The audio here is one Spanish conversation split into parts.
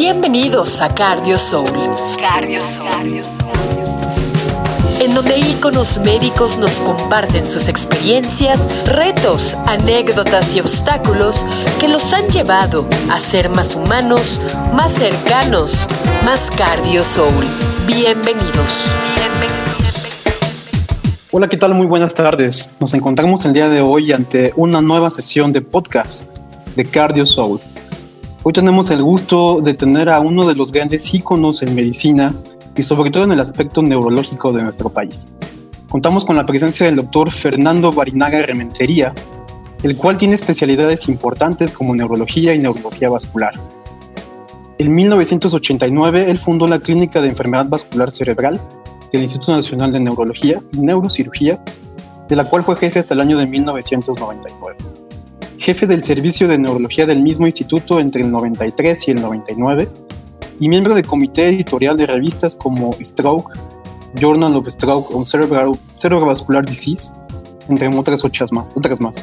Bienvenidos a Cardio Soul. Cardio Soul. En donde íconos médicos nos comparten sus experiencias, retos, anécdotas y obstáculos que los han llevado a ser más humanos, más cercanos, más Cardio Soul. Bienvenidos. Hola, ¿qué tal? Muy buenas tardes. Nos encontramos el día de hoy ante una nueva sesión de podcast de Cardio Soul. Hoy tenemos el gusto de tener a uno de los grandes íconos en medicina y sobre todo en el aspecto neurológico de nuestro país. Contamos con la presencia del doctor Fernando Barinaga Rementería, el cual tiene especialidades importantes como neurología y neurología vascular. En 1989, él fundó la Clínica de Enfermedad Vascular Cerebral del Instituto Nacional de Neurología y Neurocirugía, de la cual fue jefe hasta el año de 1999 jefe del servicio de neurología del mismo instituto entre el 93 y el 99 y miembro del comité editorial de revistas como Stroke, Journal of Stroke on Cerebrovascular Disease, entre otras otras más.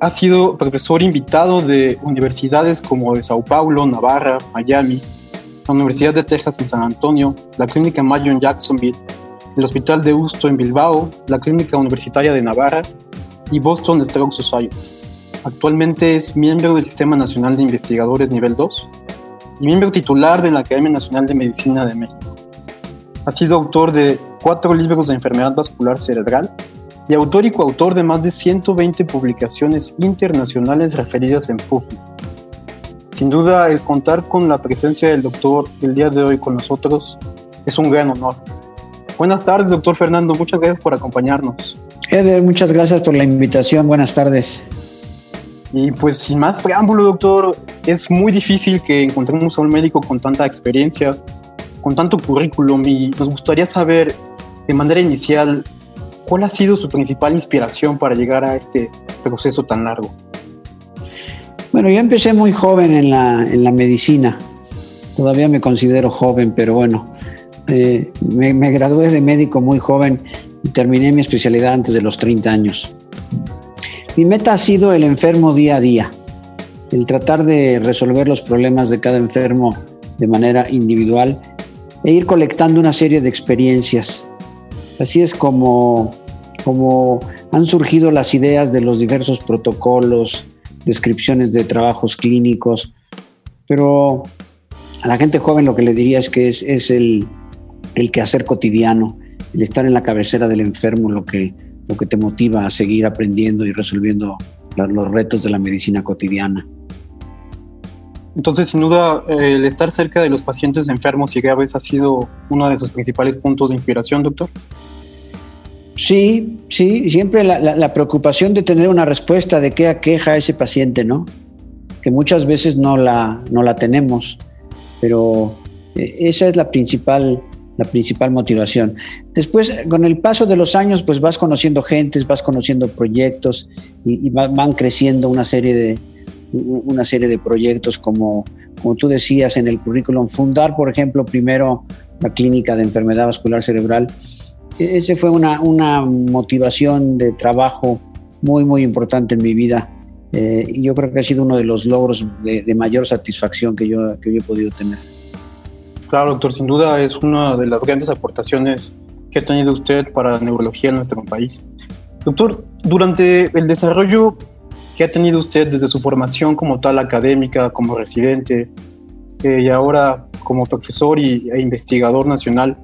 Ha sido profesor invitado de universidades como de Sao Paulo, Navarra, Miami, la Universidad de Texas en San Antonio, la Clínica Mayo en Jacksonville, el Hospital de Usto en Bilbao, la Clínica Universitaria de Navarra y Boston Stroke Society. Actualmente es miembro del Sistema Nacional de Investigadores Nivel 2 y miembro titular de la Academia Nacional de Medicina de México. Ha sido autor de cuatro libros de enfermedad vascular cerebral y autor y coautor de más de 120 publicaciones internacionales referidas en PubMed. Sin duda, el contar con la presencia del doctor el día de hoy con nosotros es un gran honor. Buenas tardes, doctor Fernando. Muchas gracias por acompañarnos. Eder, muchas gracias por la invitación. Buenas tardes. Y pues sin más preámbulo, doctor, es muy difícil que encontremos a un médico con tanta experiencia, con tanto currículum y nos gustaría saber de manera inicial cuál ha sido su principal inspiración para llegar a este proceso tan largo. Bueno, yo empecé muy joven en la, en la medicina, todavía me considero joven, pero bueno, eh, me, me gradué de médico muy joven y terminé mi especialidad antes de los 30 años. Mi meta ha sido el enfermo día a día, el tratar de resolver los problemas de cada enfermo de manera individual e ir colectando una serie de experiencias. Así es como, como han surgido las ideas de los diversos protocolos, descripciones de trabajos clínicos, pero a la gente joven lo que le diría es que es, es el, el quehacer cotidiano, el estar en la cabecera del enfermo, lo que, lo que te motiva a seguir aprendiendo y resolviendo los retos de la medicina cotidiana. Entonces, sin duda, el estar cerca de los pacientes enfermos y graves ha sido uno de sus principales puntos de inspiración, doctor. Sí, sí, siempre la, preocupación de tener una respuesta de qué aqueja a ese paciente, ¿no? Que muchas veces no la, no la tenemos, pero eh, esa es la principal la principal motivación. Después, con el paso de los años, pues vas conociendo gentes, vas conociendo proyectos y, van creciendo una serie de, una serie de proyectos como, como tú decías en el currículum. Fundar, por ejemplo, primero la clínica de enfermedad vascular cerebral. E, ese fue una, una motivación de trabajo muy, muy importante en mi vida. Eh, y yo creo que ha sido uno de los logros de, de mayor satisfacción que yo, que yo he podido tener. Claro, doctor, sin duda es una de las grandes aportaciones que ha tenido usted para la neurología en nuestro país. Doctor, durante el desarrollo que ha tenido usted desde su formación como tal académica, como residente eh, y ahora como profesor y, e investigador nacional,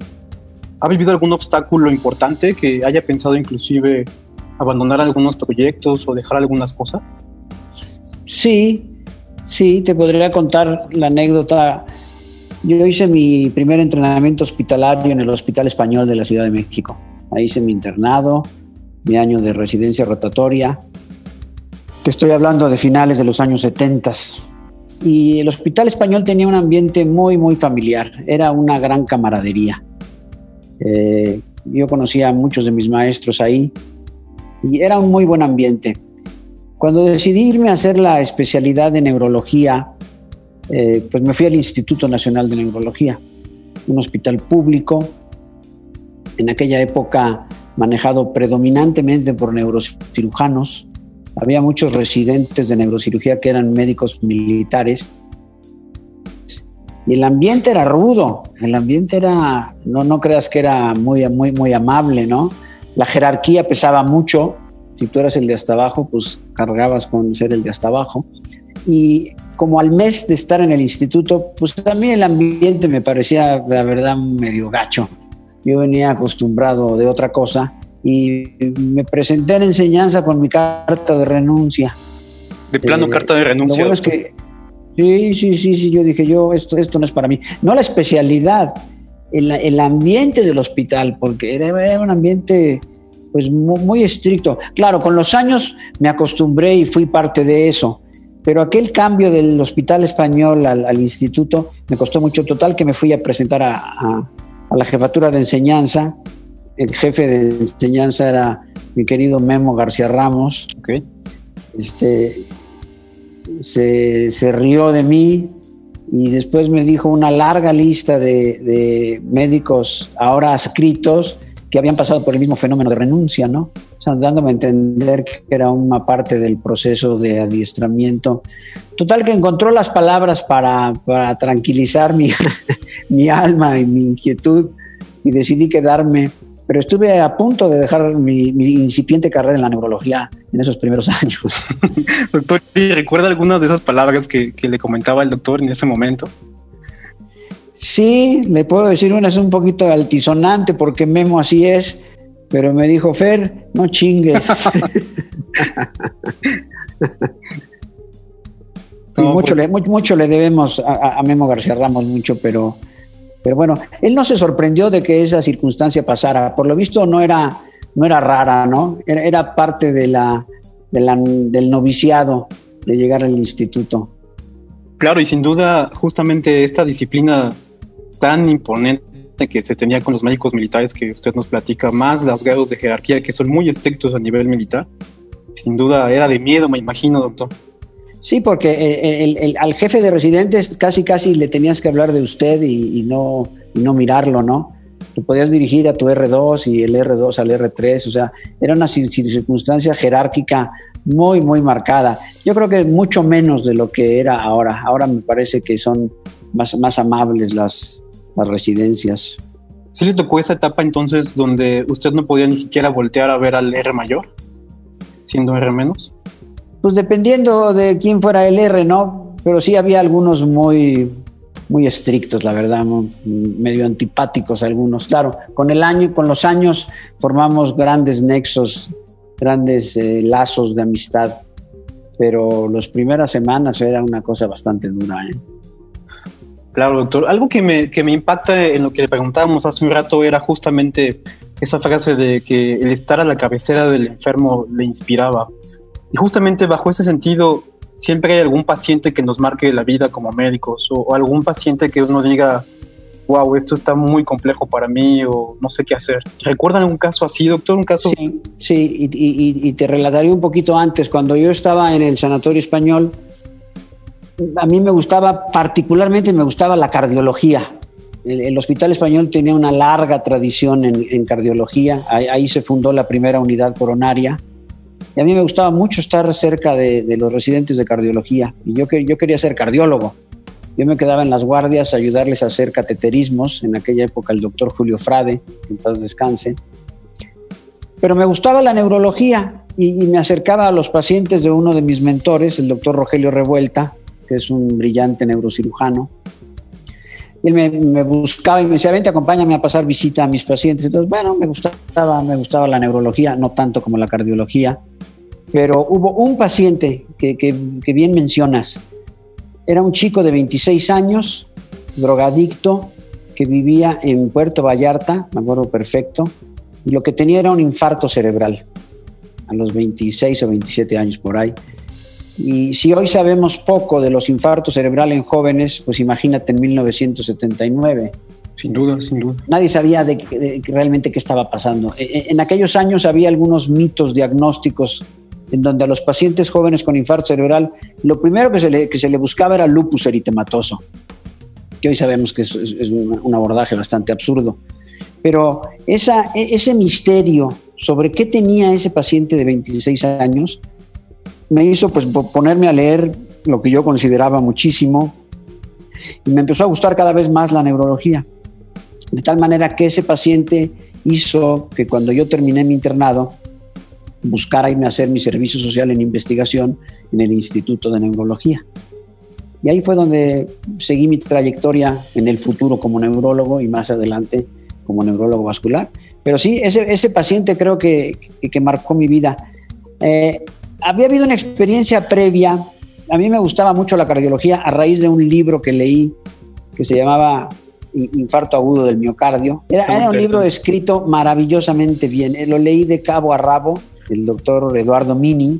¿ha vivido algún obstáculo importante que haya pensado inclusive abandonar algunos proyectos o dejar algunas cosas? Sí, sí, te podría contar la anécdota yo hice mi primer entrenamiento hospitalario en el Hospital Español de la Ciudad de México. Ahí hice mi internado, mi año de residencia rotatoria. Te estoy hablando de finales de los años 70. Y el Hospital Español tenía un ambiente muy, muy familiar. Era una gran camaradería. Eh, yo conocía a muchos de mis maestros ahí y era un muy buen ambiente. Cuando decidí irme a hacer la especialidad de neurología, eh, pues me fui al Instituto Nacional de Neurología, un hospital público, en aquella época manejado predominantemente por neurocirujanos. Había muchos residentes de neurocirugía que eran médicos militares y el ambiente era rudo, el ambiente era, no, no creas que era muy, muy, muy amable, ¿no? La jerarquía pesaba mucho, si tú eras el de hasta abajo, pues cargabas con ser el de hasta abajo. Y como al mes de estar en el instituto, pues a mí el ambiente me parecía, la verdad, medio gacho. Yo venía acostumbrado de otra cosa y me presenté en enseñanza con mi carta de renuncia. De plano, eh, carta de renuncia. Lo bueno es que Sí, sí, sí, sí, yo dije, yo, esto, esto no es para mí. No la especialidad, el, el ambiente del hospital, porque era, un ambiente pues muy, estricto. Claro, con los años me acostumbré y fui parte de eso, pero aquel cambio del hospital español al, instituto me costó mucho. Total que me fui a presentar a, a, la jefatura de enseñanza. El jefe de enseñanza era mi querido Memo García Ramos. Okay. Este, se, rió de mí y después me dijo una larga lista de, médicos ahora adscritos que habían pasado por el mismo fenómeno de renuncia, ¿no? O sea, dándome a entender que era una parte del proceso de adiestramiento. Total que encontró las palabras para, tranquilizar mi, mi alma y mi inquietud y decidí quedarme pero estuve a punto de dejar mi, incipiente carrera en la neurología en esos primeros años. doctor, ¿recuerda algunas de esas palabras que, le comentaba el doctor en ese momento? Sí, le puedo decir una, es un poquito altisonante porque Memo así es, pero me dijo, Fer, no chingues. y mucho, le, mucho, le debemos a, a Memo García Ramos, mucho, pero pero bueno, él no se sorprendió de que esa circunstancia pasara. Por lo visto no era, no era rara, ¿no? Era, parte de la, del noviciado de llegar al instituto. Claro, y sin duda justamente esta disciplina tan imponente que se tenía con los médicos militares que usted nos platica, más los grados de jerarquía que son muy estrictos a nivel militar, sin duda era de miedo, me imagino, doctor. Sí, porque eh, el, al jefe de residentes casi casi le tenías que hablar de usted y, no, no mirarlo, ¿no? Te podías dirigir a tu R2 y el R2 al R3, o sea, era una circunstancia jerárquica muy, muy marcada. Yo creo que mucho menos de lo que era ahora. Ahora me parece que son más, más amables las, las residencias. ¿Sí le tocó esa etapa entonces donde usted no podía ni siquiera voltear a ver al R mayor, siendo R menos? Pues dependiendo de quién fuera el R, ¿no? Pero sí había algunos muy, muy estrictos, la verdad, medio antipáticos algunos. Claro, con el año, con los años formamos grandes nexos, grandes eh, lazos de amistad, pero las primeras semanas era una cosa bastante dura. ¿eh? Claro, doctor. Algo que me, que me impacta en lo que le preguntábamos hace un rato era justamente esa frase de que el estar a la cabecera del enfermo le inspiraba. Y justamente bajo ese sentido, siempre hay algún paciente que nos marque la vida como médicos o, algún paciente que uno diga, wow, esto está muy complejo para mí o no sé qué hacer. ¿Recuerdan algún caso así, doctor? Un caso. Sí, sí y, te relataré un poquito antes. Cuando yo estaba en el sanatorio español, a mí me gustaba, particularmente me gustaba la cardiología. El, Hospital Español tenía una larga tradición en, cardiología. ahí, se fundó la primera unidad coronaria y a mí me gustaba mucho estar cerca de, los residentes de cardiología. Y yo, yo quería ser cardiólogo. Yo me quedaba en las guardias a ayudarles a hacer cateterismos. En aquella época el doctor Julio Frade, en paz descanse. Pero me gustaba la neurología y, me acercaba a los pacientes de uno de mis mentores, el doctor Rogelio Revuelta, que es un brillante neurocirujano. Él me, buscaba y me decía, vente, acompáñame a pasar visita a mis pacientes. Entonces, bueno, me gustaba, me gustaba la neurología, no tanto como la cardiología. Pero hubo un paciente que, que, bien mencionas. Era un chico de 26 años, drogadicto, que vivía en Puerto Vallarta, me acuerdo perfecto, y lo que tenía era un infarto cerebral a los 26 o 27 años por ahí. Y si hoy sabemos poco de los infartos cerebrales en jóvenes, pues imagínate en 1979. Sin duda, sin duda. Nadie sabía de, realmente qué estaba pasando. E, e, en aquellos años había algunos mitos diagnósticos en donde a los pacientes jóvenes con infarto cerebral lo primero que se le, que se le buscaba era lupus eritematoso, que hoy sabemos que es, un, abordaje bastante absurdo. Pero esa, e, ese misterio sobre qué tenía ese paciente de 26 años me hizo pues ponerme a leer lo que yo consideraba muchísimo. Y me empezó a gustar cada vez más la neurología. De tal manera que ese paciente hizo que cuando yo terminé mi internado, buscara irme a hacer mi servicio social en investigación en el Instituto de Neurología. Y ahí fue donde seguí mi trayectoria en el futuro como neurólogo y más adelante como neurólogo vascular. Pero sí, ese, ese paciente creo que, que, marcó mi vida. Eh, había habido una experiencia previa. A mí me gustaba mucho la cardiología a raíz de un libro que leí que se llamaba Infarto agudo del miocardio. Era, era un libro escrito maravillosamente bien. Eh, lo leí de cabo a rabo, el doctor Eduardo Mini.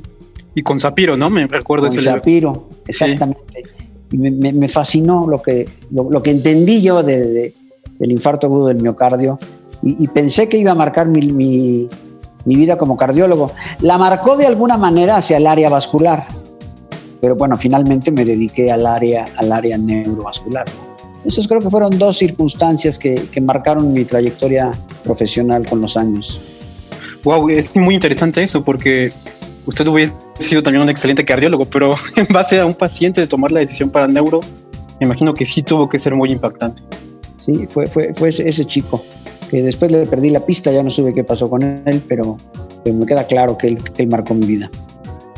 Y con Zapiro, ¿no? Me recuerdo ese Zapiro, exactamente. Y me, me, fascinó lo que, lo, que entendí yo de, del infarto agudo del miocardio y, y pensé que iba a marcar mi, mi, mi, vida como cardiólogo. La marcó de alguna manera hacia el área vascular, pero bueno, finalmente me dediqué al área, al área neurovascular. Esas creo que fueron dos circunstancias que, que marcaron mi trayectoria profesional con los años. Wow, es muy interesante eso porque usted hubiese sido también un excelente cardiólogo, pero en base a un paciente de tomar la decisión para neuro, me imagino que sí tuvo que ser muy impactante. Sí, fue, fue, fue ese chico, que después le perdí la pista, ya no supe qué pasó con él, pero, me queda claro que él, que él, marcó mi vida.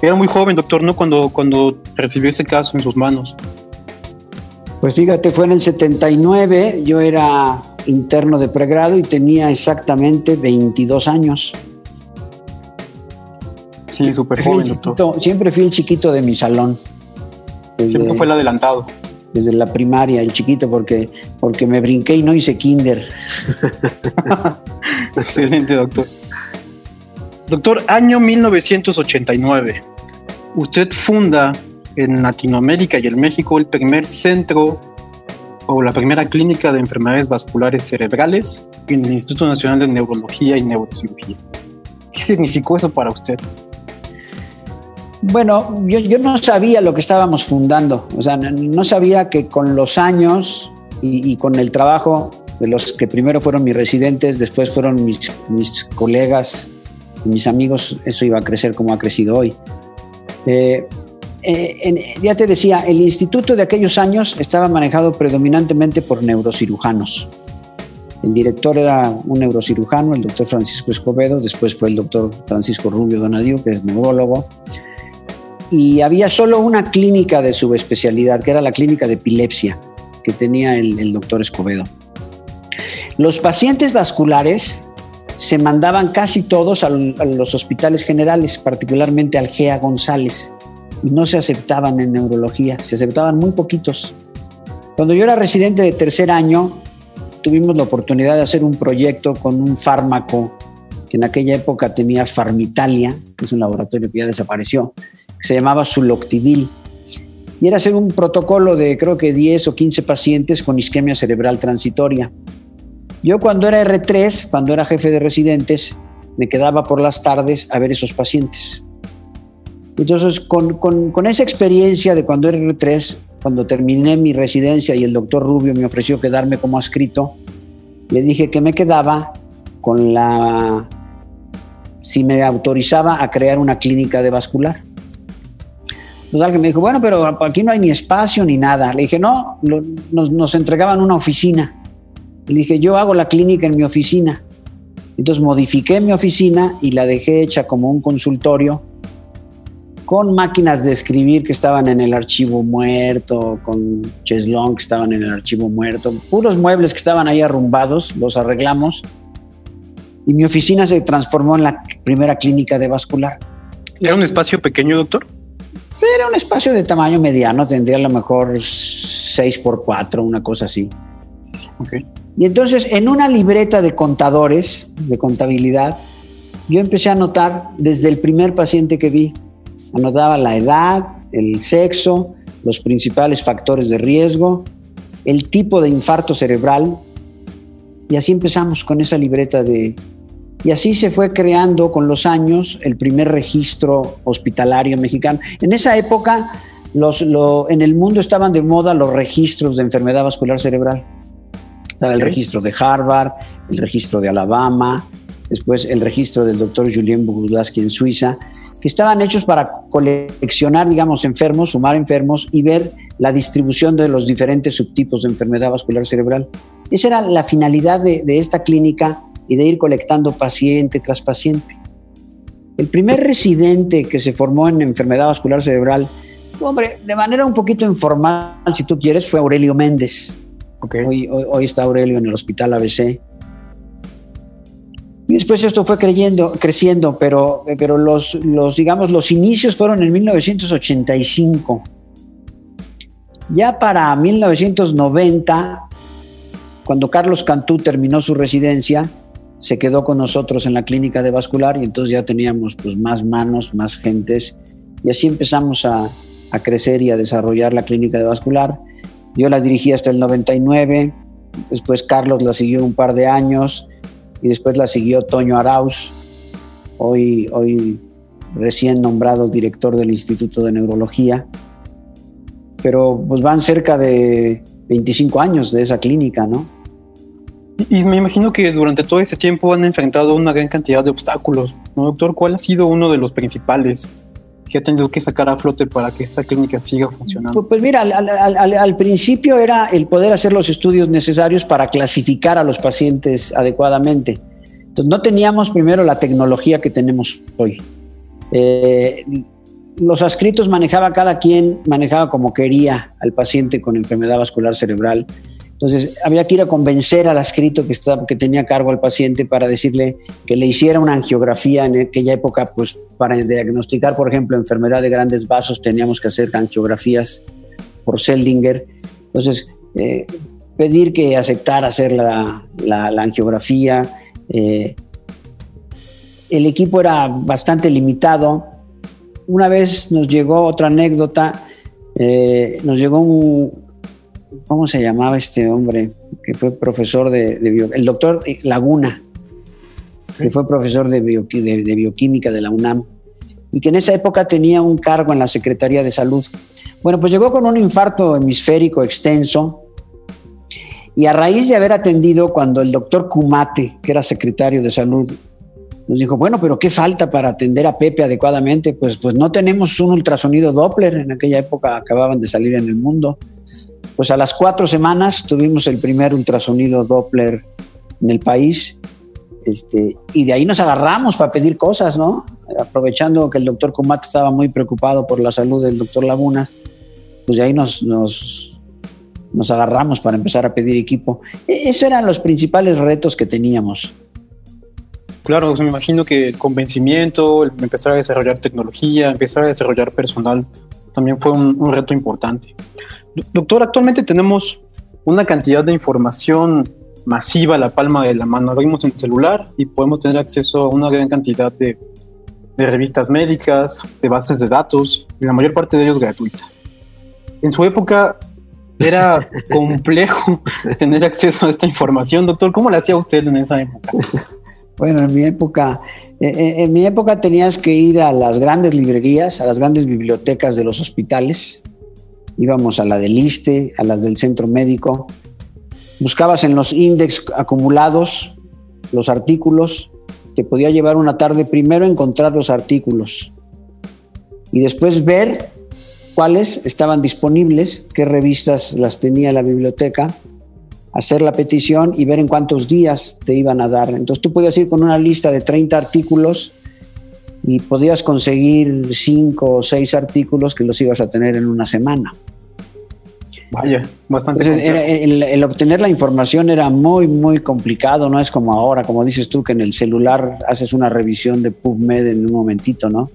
Era muy joven, doctor, ¿no? Cuando, cuando recibió ese caso en sus manos. Pues fíjate, fue en el 79, yo era interno de pregrado y tenía exactamente 22 años. Sí, súper joven, doctor. Siempre fui el chiquito de mi salón. siempre fue el adelantado. Desde la primaria, el chiquito, porque, porque me brinqué y no hice kinder. Excelente, doctor. Doctor, año 1989. Usted funda en Latinoamérica y en México el primer centro o la primera clínica de enfermedades vasculares cerebrales en el Instituto Nacional de Neurología y Neurocirugía. ¿Qué significó eso para usted? Bueno, yo, no sabía lo que estábamos fundando, o sea, no sabía que con los años y, con el trabajo de los que primero fueron mis residentes, después fueron mis, mis colegas, mis amigos, eso iba a crecer como ha crecido hoy. Eh, eh, ya te decía, el instituto de aquellos años estaba manejado predominantemente por neurocirujanos. El director era un neurocirujano, el doctor Francisco Escobedo, después fue el doctor Francisco Rubio Donadiu, que es neurólogo, y había solo una clínica de subespecialidad, que era la clínica de epilepsia, que tenía el, doctor Escobedo. Los pacientes vasculares se mandaban casi todos a, a los hospitales generales, particularmente al GEA González, y no se aceptaban en neurología, se aceptaban muy poquitos. Cuando yo era residente de tercer año, tuvimos la oportunidad de hacer un proyecto con un fármaco que en aquella época tenía Farmitalia, que es un laboratorio que ya desapareció, se llamaba Suloctidil. Y era hacer un protocolo de creo que 10 o 15 pacientes con isquemia cerebral transitoria. Yo cuando era R3, cuando era jefe de residentes, me quedaba por las tardes a ver esos pacientes. Entonces, con, con, con esa experiencia de cuando era R3, cuando terminé mi residencia y el doctor Rubio me ofreció quedarme como adscrito, le dije que me quedaba con la... si me autorizaba a crear una clínica de vascular. Pues alguien me dijo, bueno, pero aquí no hay ni espacio ni nada. Le dije, no, lo, nos, nos, entregaban una oficina. Le dije, yo hago la clínica en mi oficina. Entonces modifiqué mi oficina y la dejé hecha como un consultorio con máquinas de escribir que estaban en el archivo muerto, con cheslón que estaban en el archivo muerto, puros muebles que estaban ahí arrumbados, los arreglamos y mi oficina se transformó en la primera clínica de vascular. ¿Era un espacio pequeño, doctor? Era un espacio de tamaño mediano, tendría a lo mejor 6 por 4, una cosa así. Okay. Y entonces en una libreta de contadores, de contabilidad, yo empecé a notar desde el primer paciente que vi, anotaba la edad, el sexo, los principales factores de riesgo, el tipo de infarto cerebral, y así empezamos con esa libreta de, y así se fue creando con los años el primer registro hospitalario mexicano. En esa época los, lo, en el mundo estaban de moda los registros de enfermedad vascular cerebral. Estaba el registro de Harvard, el registro de Alabama, después el registro del doctor Julien Bogudowski en Suiza. que estaban hechos para coleccionar, digamos, enfermos, sumar enfermos y ver la distribución de los diferentes subtipos de enfermedad vascular cerebral. Esa era la finalidad de, de esta clínica y de ir colectando paciente tras paciente. El primer residente que se formó en enfermedad vascular cerebral, hombre, de manera un poquito informal, si tú quieres, fue Aurelio Méndez. Hoy, hoy, está Aurelio en el hospital ABC. Y después esto fue creyendo, creciendo, pero, pero los, los, digamos, los inicios fueron en 1985. Ya para 1990, cuando Carlos Cantú terminó su residencia, se quedó con nosotros en la clínica de vascular y entonces ya teníamos pues, más manos, más gentes y así empezamos a, a crecer y a desarrollar la clínica de vascular. Yo la dirigí hasta el 99, después Carlos la siguió un par de años y después la siguió Toño Arauz, hoy, hoy recién nombrado director del Instituto de Neurología. Pero pues van cerca de 25 años de esa clínica, ¿no? Y me imagino que durante todo ese tiempo han enfrentado una gran cantidad de obstáculos. ¿no, doctor? ¿Cuál ha sido uno de los principales que ha tenido que sacar a flote para que esta clínica siga funcionando? Pues, pues mira, al, principio era el poder hacer los estudios necesarios para clasificar a los pacientes adecuadamente. Entonces, no teníamos primero la tecnología que tenemos hoy. Eh, los adscritos manejaba cada quien, manejaba como quería al paciente con enfermedad vascular cerebral entonces, había que ir a convencer al adscrito que, estaba, que tenía cargo al paciente para decirle que le hiciera una angiografía en aquella época, pues para diagnosticar, por ejemplo, enfermedad de grandes vasos, teníamos que hacer angiografías por Seldinger. Entonces, eh, pedir que aceptara hacer la, angiografía. Eh, el equipo era bastante limitado. Una vez nos llegó otra anécdota, eh, nos llegó un, ¿cómo se llamaba este hombre? Que fue profesor de, el doctor Laguna, que fue profesor de, de, bioquímica de la UNAM y que en esa época tenía un cargo en la Secretaría de Salud. Bueno, pues llegó con un infarto hemisférico extenso y a raíz de haber atendido cuando el doctor Kumate, que era secretario de Salud, nos dijo, bueno, pero ¿qué falta para atender a Pepe adecuadamente? Pues, pues no tenemos un ultrasonido Doppler, en aquella época acababan de salir en el mundo. Pues a las cuatro semanas tuvimos el primer ultrasonido Doppler en el país este, y de ahí nos agarramos para pedir cosas, ¿no? Aprovechando que el doctor Comat estaba muy preocupado por la salud del doctor Lagunas, pues de ahí nos, nos, nos agarramos para empezar a pedir equipo. E, esos eran los principales retos que teníamos. Claro, me imagino que convencimiento, empezar a desarrollar tecnología, empezar a desarrollar personal, también fue un reto importante. Doctor, actualmente tenemos una cantidad de información masiva a la palma de la mano. Lo vimos en el celular y podemos tener acceso a una gran cantidad de, revistas médicas, de bases de datos, y la mayor parte de ellos gratuita. En su época era complejo tener acceso a esta información. Doctor, ¿cómo le hacía usted en esa época? Bueno, en mi época, eh, eh, en mi época tenías que ir a las grandes librerías, a las grandes bibliotecas de los hospitales, íbamos a la del ISTE, a las del centro médico, buscabas en los índices acumulados los artículos, te podía llevar una tarde primero encontrar los artículos y después ver cuáles estaban disponibles, qué revistas las tenía la biblioteca, hacer la petición y ver en cuántos días te iban a dar. Entonces tú podías ir con una lista de 30 artículos y podías conseguir 5 o 6 artículos que los ibas a tener en una semana. Vaya, bastante. el, obtener la información era muy, muy complicado, no es como ahora, como dices tú, que en el celular haces una revisión de PubMed en un momentito, ¿no?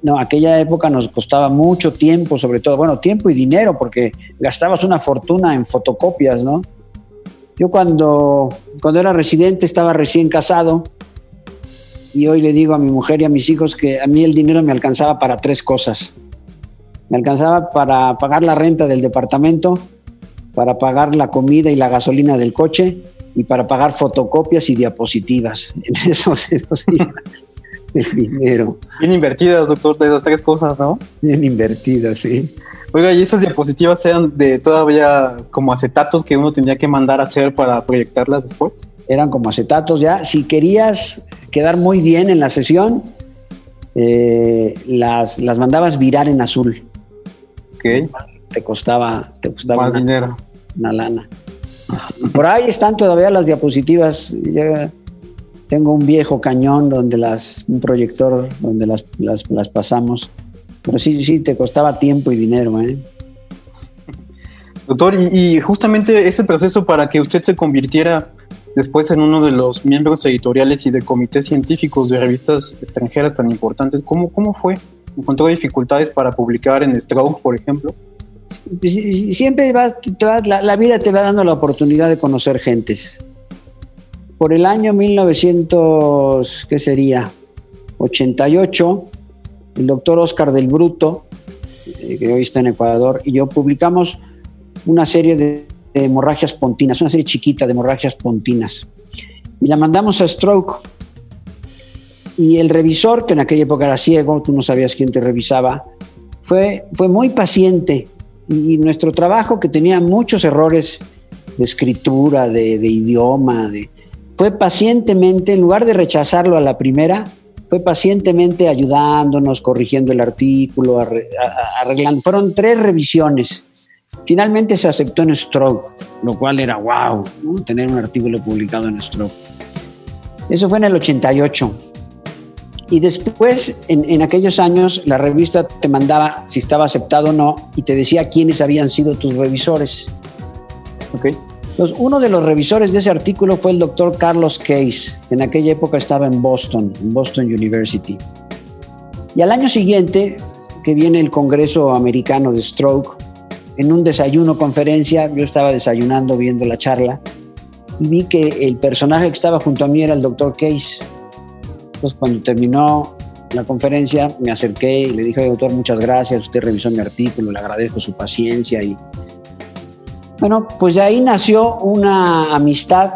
No, aquella época nos costaba mucho tiempo, sobre todo, bueno, tiempo y dinero, porque gastabas una fortuna en fotocopias, ¿no? Yo cuando, cuando era residente estaba recién casado y hoy le digo a mi mujer y a mis hijos que a mí el dinero me alcanzaba para tres cosas me alcanzaba para pagar la renta del departamento, para pagar la comida y la gasolina del coche y para pagar fotocopias y diapositivas. En eso, eso el dinero. Bien invertidas, doctor, de esas tres cosas, ¿no? Bien invertidas, sí. Oiga, ¿y esas diapositivas eran de todavía como acetatos que uno tenía que mandar a hacer para proyectarlas después? Eran como acetatos ya. Si querías quedar muy bien en la sesión, eh, las, las mandabas virar en azul. Ok. Te costaba, te costaba Más una, dinero. una lana. Por ahí están todavía las diapositivas. Ya tengo un viejo cañón donde las, un proyector donde las, las, las pasamos. Pero sí, sí, te costaba tiempo y dinero, ¿eh? Doctor, y, y justamente ese proceso para que usted se convirtiera después en uno de los miembros editoriales y de comités científicos de revistas extranjeras tan importantes, ¿cómo, cómo fue? ¿Encontró dificultades para publicar en Stroke, por ejemplo? Sie- Siempre vas- te la, la vida te va dando la oportunidad de conocer gentes. Por el año 1900, ¿qué sería? 88, el doctor Oscar del Bruto, eh, que hoy está en Ecuador, y yo publicamos una serie de, de hemorragias pontinas, una serie chiquita de hemorragias pontinas. Y la mandamos a Stroke. Y el revisor, que en aquella época era ciego, tú no sabías quién te revisaba, fue, fue muy paciente. Y, nuestro trabajo, que tenía muchos errores de escritura, de, de idioma, de, fue pacientemente, en lugar de rechazarlo a la primera, fue pacientemente ayudándonos, corrigiendo el artículo, arreglando. Fueron tres revisiones. Finalmente se aceptó en Stroke, lo cual era wow, ¿no? tener un artículo publicado en Stroke. Eso fue en el 88. Y después, en, en aquellos años, la revista te mandaba si estaba aceptado o no y te decía quiénes habían sido tus revisores. Ok. Entonces, uno de los revisores de ese artículo fue el doctor Carlos Case, que en aquella época estaba en Boston, en Boston University. Y al año siguiente, que viene el Congreso Americano de Stroke, en un desayuno conferencia, yo estaba desayunando viendo la charla y vi que el personaje que estaba junto a mí era el doctor Case. Entonces, cuando terminó la conferencia, me acerqué y le dije, "Oye, doctor, muchas gracias, usted revisó mi artículo, le agradezco su paciencia y bueno, pues de ahí nació una amistad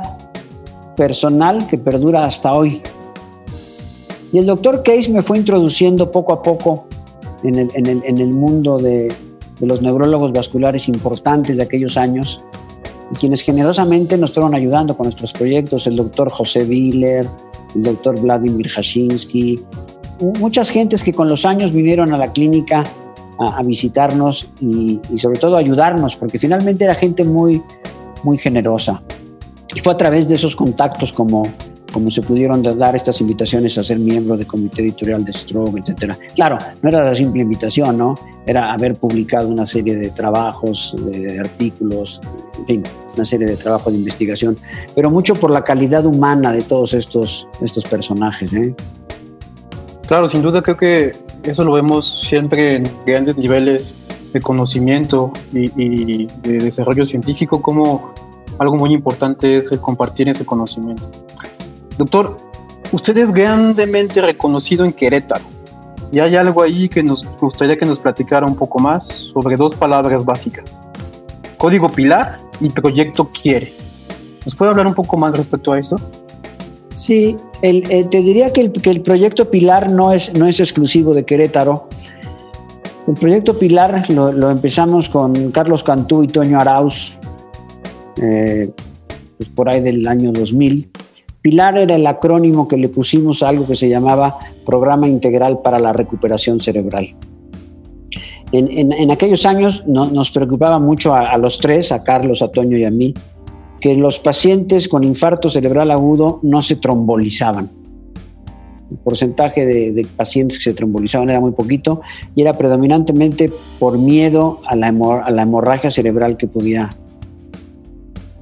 personal que perdura hasta hoy. Y el doctor Case me fue introduciendo poco a poco en el, en el- en el mundo de, de los neurólogos vasculares importantes de aquellos años, quienes generosamente nos fueron ayudando con nuestros proyectos, el doctor José Willer, el doctor Vladimir Jashinsky, muchas gentes que con los años vinieron a la clínica a, a visitarnos y, y sobre todo ayudarnos, porque finalmente era gente muy, muy generosa. Y fue a través de esos contactos como, como se pudieron dar estas invitaciones a ser miembro del comité editorial de Stroke, etcétera. Claro, no era la simple invitación, ¿no? Era haber publicado una serie de trabajos, de artículos, en fin, una serie de trabajos de investigación, pero mucho por la calidad humana de todos estos, estos personajes, ¿eh? Claro, sin duda creo que eso lo vemos siempre en grandes niveles de conocimiento y, y de desarrollo científico, como algo muy importante es el compartir ese conocimiento. Doctor, usted es grandemente reconocido en Querétaro y hay algo ahí que nos gustaría que nos platicara un poco más sobre dos palabras básicas. Código Pilar y Proyecto Quiere. ¿Nos puede hablar un poco más respecto a esto? Sí, el, te diría que el, proyecto Pilar no es, no es exclusivo de Querétaro. El proyecto Pilar lo, lo empezamos con Carlos Cantú y Toño Arauz, eh, pues por ahí del año 2000. Pilar era el acrónimo que le pusimos a algo que se llamaba Programa Integral para la Recuperación Cerebral. En, aquellos años no, nos preocupaba mucho a, los tres, a Carlos, a Toño y a mí, que los pacientes con infarto cerebral agudo no se trombolizaban. El porcentaje de, pacientes que se trombolizaban era muy poquito y era predominantemente por miedo a la, a la hemorragia cerebral que podía.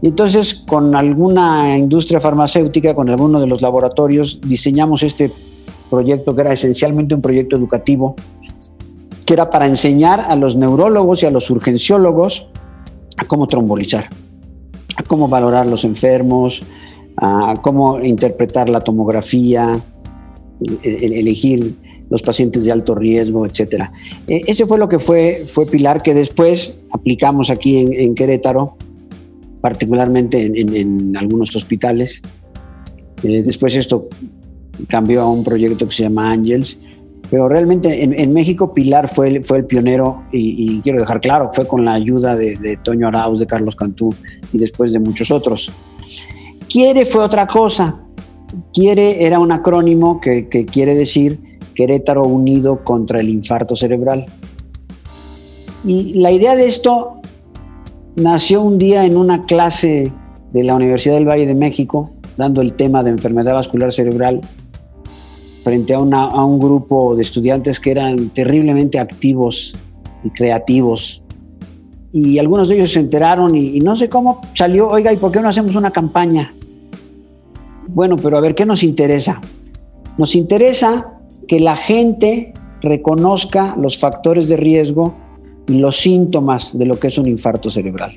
Y entonces, con alguna industria farmacéutica, con alguno de los laboratorios, diseñamos este proyecto que era esencialmente un proyecto educativo, que era para enseñar a los neurólogos y a los urgenciólogos a cómo trombolizar a cómo valorar los enfermos, a cómo interpretar la tomografía, elegir los pacientes de alto riesgo, etcétera. Ese fue lo que fue, fue Pilar, que después aplicamos aquí en, en Querétaro, particularmente en, algunos hospitales. Eh, después esto cambió a un proyecto que se llama Angels, pero realmente en, México Pilar fue el, fue el pionero y, quiero dejar claro, fue con la ayuda de, Toño Arauz, de Carlos Cantú y después de muchos otros. Quiere fue otra cosa. Quiere era un acrónimo que quiere decir Querétaro Unido contra el Infarto Cerebral. Y la idea de esto nació un día en una clase de la Universidad del Valle de México, dando el tema de enfermedad vascular cerebral, frente a, un grupo de estudiantes que eran terriblemente activos y creativos. Y algunos de ellos se enteraron y, y no sé cómo salió, oiga, ¿y por qué no hacemos una campaña? Bueno, pero a ver, ¿qué nos interesa? Nos interesa que la gente reconozca los factores de riesgo los síntomas de lo que es un infarto cerebral.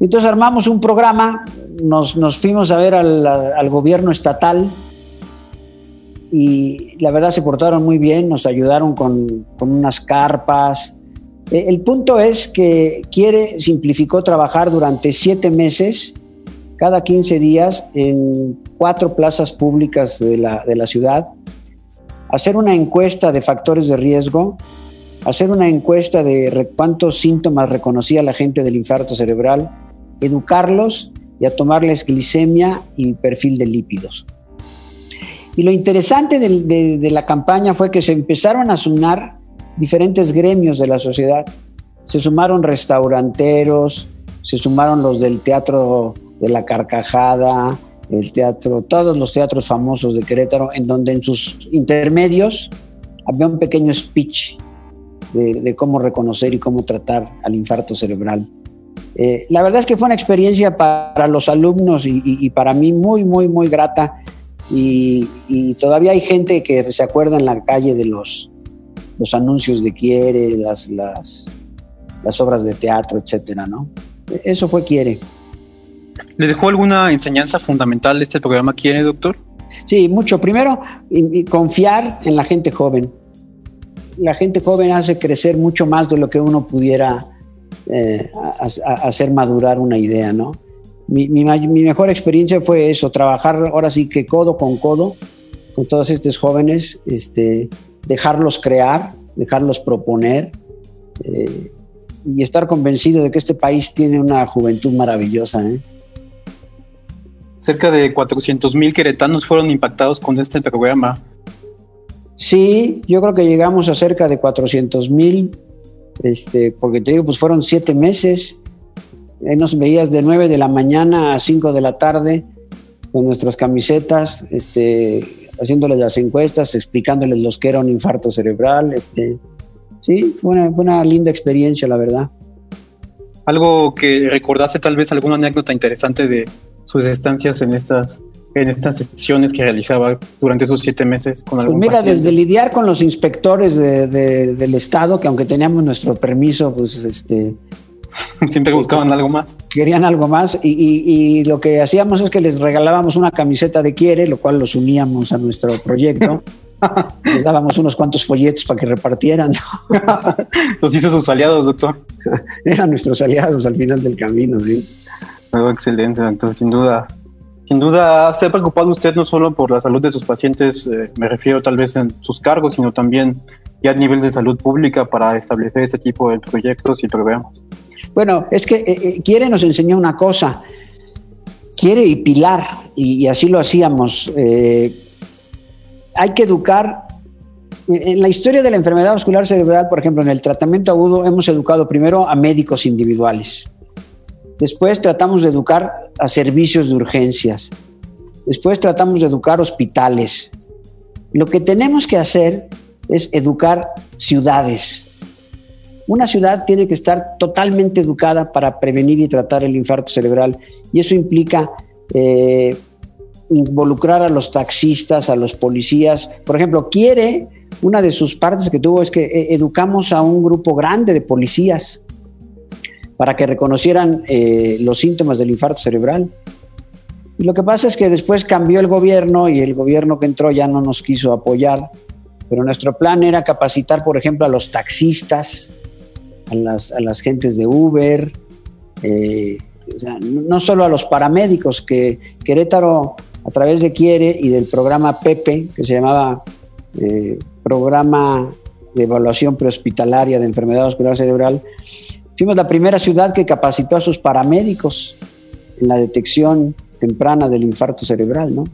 Entonces armamos un programa, nos, fuimos a ver al, gobierno estatal y la verdad se portaron muy bien, nos ayudaron con, con unas carpas. Eh, el punto es que Quiere simplificó trabajar durante siete meses, cada 15 días, en cuatro plazas públicas de la, de la ciudad, hacer una encuesta de factores de riesgo hacer una encuesta de cuántos síntomas reconocía la gente del infarto cerebral, educarlos y a tomarles glicemia y perfil de lípidos. Y lo interesante de, la campaña fue que se empezaron a sumar diferentes gremios de la sociedad. Se sumaron restauranteros, se sumaron los del teatro de la carcajada, el teatro, todos los teatros famosos de Querétaro, en donde en sus intermedios había un pequeño speech de, cómo reconocer y cómo tratar al infarto cerebral. Eh, la verdad es que fue una experiencia para los alumnos y, para mí muy, muy, muy grata. Y, todavía hay gente que se acuerda en la calle de los, los anuncios de Quiere, las, las, las obras de teatro, etcétera, ¿no? Eso fue Quiere. ¿Le dejó alguna enseñanza fundamental este programa Quiere, doctor? Sí, mucho. Primero, confiar en la gente joven la gente joven hace crecer mucho más de lo que uno pudiera eh, hacer madurar una idea, ¿no? Mi, mejor experiencia fue eso, trabajar ahora sí que codo con codo con todos estos jóvenes, este, dejarlos crear, dejarlos proponer eh, y estar convencido de que este país tiene una juventud maravillosa. ¿eh? Cerca de 400 mil queretanos fueron impactados con este programa. Sí, yo creo que llegamos a cerca de 400 mil, este, porque te digo, pues fueron siete meses. nos veías de 9 de la mañana a 5 de la tarde con nuestras camisetas, este, haciéndoles las encuestas, explicándoles los que era un infarto cerebral. Este, sí, fue una, fue una linda experiencia, la verdad. Algo que recordase tal vez alguna anécdota interesante de sus estancias en estas en estas sesiones que realizaba durante esos siete meses con algún Pues mira, desde lidiar con los inspectores del Estado, que aunque teníamos nuestro permiso, pues este... Siempre buscaban algo más. Querían algo más y, lo que hacíamos es que les regalábamos una camiseta de Quiere, lo cual los uníamos a nuestro proyecto. les dábamos unos cuantos folletos para que repartieran. los hizo sus aliados, doctor. Eran nuestros aliados al final del camino, sí. excelente, doctor, sin duda. Sin duda, se ha preocupado usted no solo por la salud de sus pacientes, eh, me refiero tal vez en sus cargos, sino también ya a nivel de salud pública para establecer este tipo de proyectos y programas. Bueno, es que eh, eh, Quiere nos enseñó una cosa, Quiere y Pilar, y, así lo hacíamos. hay que educar. En la historia de la enfermedad vascular cerebral, por ejemplo, en el tratamiento agudo, hemos educado primero a médicos individuales Después tratamos de educar a servicios de urgencias. Después tratamos de educar hospitales. Lo que tenemos que hacer es educar ciudades. Una ciudad tiene que estar totalmente educada para prevenir y tratar el infarto cerebral y eso implica eh, involucrar a los taxistas, a los policías. Por ejemplo, quiere, una de sus partes que tuvo es que eh, educamos a un grupo grande de policías para que reconocieran eh, los síntomas del infarto cerebral. Y lo que pasa es que después cambió el gobierno y el gobierno que entró ya no nos quiso apoyar, pero nuestro plan era capacitar, por ejemplo, a los taxistas, a las, a las gentes de Uber, eh, no solo a los paramédicos, que Querétaro, a través de Quiere y del programa PEPE, que se llamaba eh, Programa de Evaluación Prehospitalaria de Enfermedad Vascular Cerebral, Fuimos la primera ciudad que capacitó a sus paramédicos en la detección temprana del infarto cerebral, ¿no?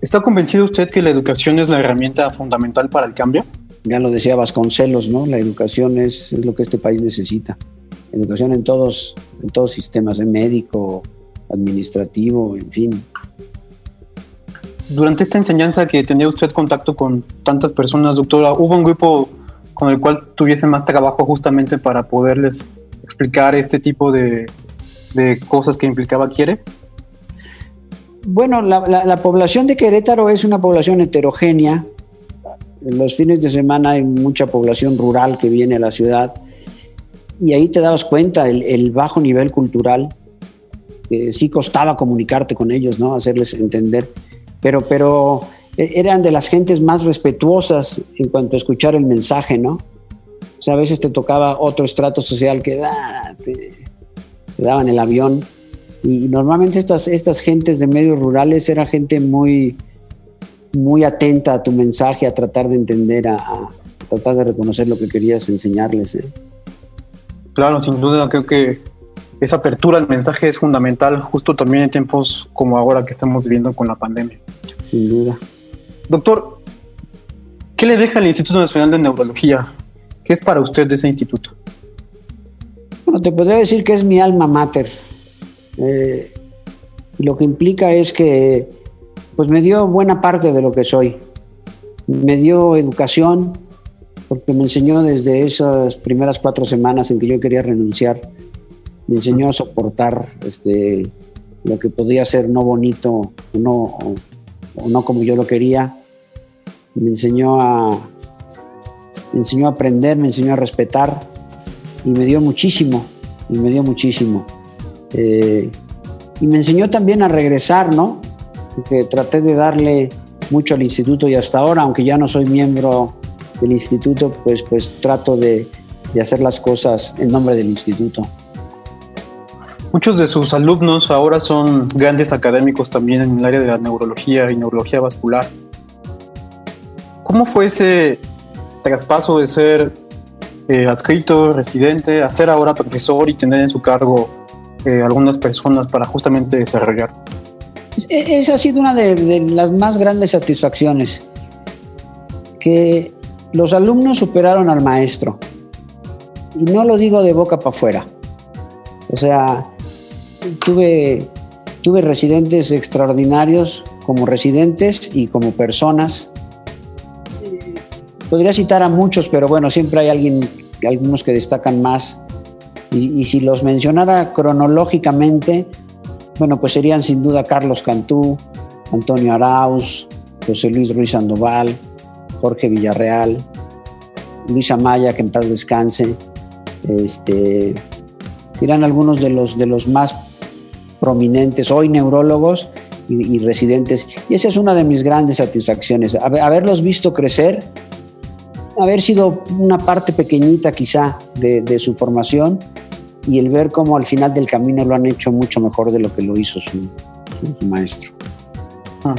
¿Está convencido usted que la educación es la herramienta fundamental para el cambio? Ya lo decía Vasconcelos, ¿no? La educación es, lo que este país necesita. Educación en todos, en todos sistemas, en médico, administrativo, en fin. Durante esta enseñanza que tenía usted contacto con tantas personas, doctora, ¿hubo un grupo con el cual tuviese más trabajo justamente para poderles explicar este tipo de, de cosas que implicaba Quiere? Bueno, la, la, población de Querétaro es una población heterogénea. En los fines de semana hay mucha población rural que viene a la ciudad y ahí te dabas cuenta el, el bajo nivel cultural. Eh, sí costaba comunicarte con ellos, ¿no? Hacerles entender. Pero, pero eran de las gentes más respetuosas en cuanto a escuchar el mensaje, ¿no? O sea, a veces te tocaba otro estrato social que ah, te, te daban el avión y normalmente estas, estas gentes de medios rurales era gente muy, muy atenta a tu mensaje, a tratar de entender, a, tratar de reconocer lo que querías enseñarles. ¿eh? Claro, sin duda, creo que esa apertura al mensaje es fundamental, justo también en tiempos como ahora que estamos viviendo con la pandemia. Sin duda. Doctor, ¿qué le deja el Instituto Nacional de Neurología? ¿Qué es para usted ese instituto? Bueno, te podría decir que es mi alma mater. Eh, lo que implica es que pues me dio buena parte de lo que soy. Me dio educación, porque me enseñó desde esas primeras cuatro semanas en que yo quería renunciar, me enseñó a soportar este, lo que podía ser no bonito no, o, no como yo lo quería. Me enseñó a, me enseñó a aprender, me enseñó a respetar y me dio muchísimo, y me dio muchísimo. Eh, y me enseñó también a regresar, ¿no? Porque traté de darle mucho al instituto y hasta ahora, aunque ya no soy miembro del instituto, pues, pues trato de, de hacer las cosas en nombre del instituto. Muchos de sus alumnos ahora son grandes académicos también en el área de la neurología y neurología vascular. ¿Cómo fue ese traspaso de ser eh, adscrito, residente, a ser ahora profesor y tener en su cargo eh, algunas personas para justamente desarrollar. Esa ha sido una de, las más grandes satisfacciones, que los alumnos superaron al maestro. Y no lo digo de boca para afuera. O sea, tuve, tuve residentes extraordinarios como residentes y como personas. Podría citar a muchos, pero bueno, siempre hay alguien, algunos que destacan más. Y, si los mencionara cronológicamente, bueno, pues serían sin duda Carlos Cantú, Antonio Arauz, José Luis Ruiz Sandoval, Jorge Villarreal, Luis Amaya, que en paz descanse. Este, algunos de los, de los más prominentes, hoy neurólogos y, residentes. Y esa es una de mis grandes satisfacciones, haberlos visto crecer, haber sido una parte pequeñita quizá de su formación y el ver cómo al final del camino lo han hecho mucho mejor de lo que lo hizo su, maestro. Ah,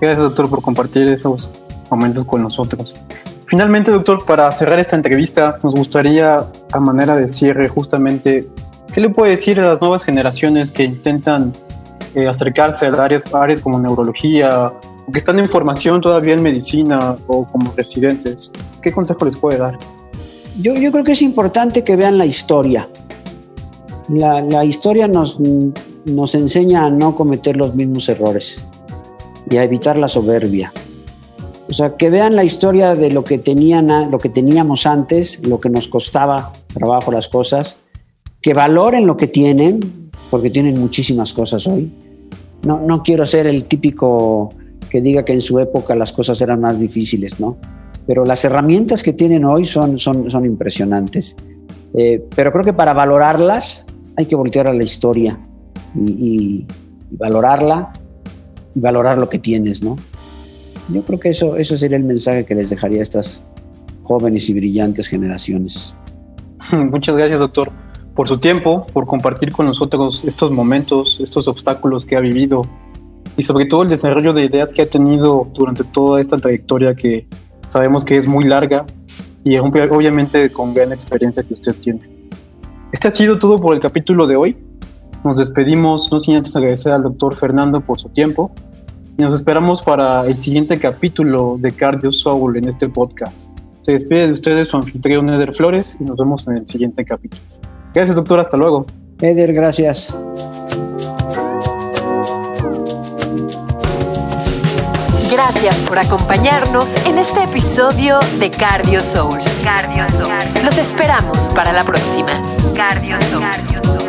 gracias, doctor, por compartir esos momentos con nosotros. Finalmente, doctor, para cerrar esta entrevista, nos gustaría, a manera de cierre, justamente, ¿qué le puede decir a las nuevas generaciones que intentan eh, acercarse a áreas, áreas como neurología, o que están en formación todavía en medicina o como residentes? ¿Qué consejo les puede dar? Yo, yo creo que es importante que vean la historia. La, historia nos, nos enseña a no cometer los mismos errores y a evitar la soberbia. O sea, que vean la historia de lo que, tenían, lo que teníamos antes, lo que nos costaba trabajo las cosas, que valoren lo que tienen, porque tienen muchísimas cosas hoy. No, no quiero ser el típico que diga que en su época las cosas eran más difíciles, ¿no? Pero las herramientas que tienen hoy son, son, son impresionantes. Eh, pero creo que para valorarlas hay que voltear a la historia y, valorarla y valorar lo que tienes, ¿no? Yo creo que eso, eso sería el mensaje que les dejaría a estas jóvenes y brillantes generaciones. Muchas gracias, doctor, por su tiempo, por compartir con nosotros estos momentos, estos obstáculos que ha vivido y sobre todo el desarrollo de ideas que ha tenido durante toda esta trayectoria que sabemos que es muy larga y obviamente con gran experiencia que usted tiene. Este ha sido todo por el capítulo de hoy. Nos despedimos, no sin antes agradecer al doctor Fernando por su tiempo y nos esperamos para el siguiente capítulo de Cardio Soul en este podcast. Se despide de ustedes su anfitrión Eder Flores y nos vemos en el siguiente capítulo. Gracias, doctor. Hasta luego. Eder, gracias. Gracias por acompañarnos en este episodio de Cardio Souls. Cardio Souls. Los esperamos para la próxima. Cardio Souls.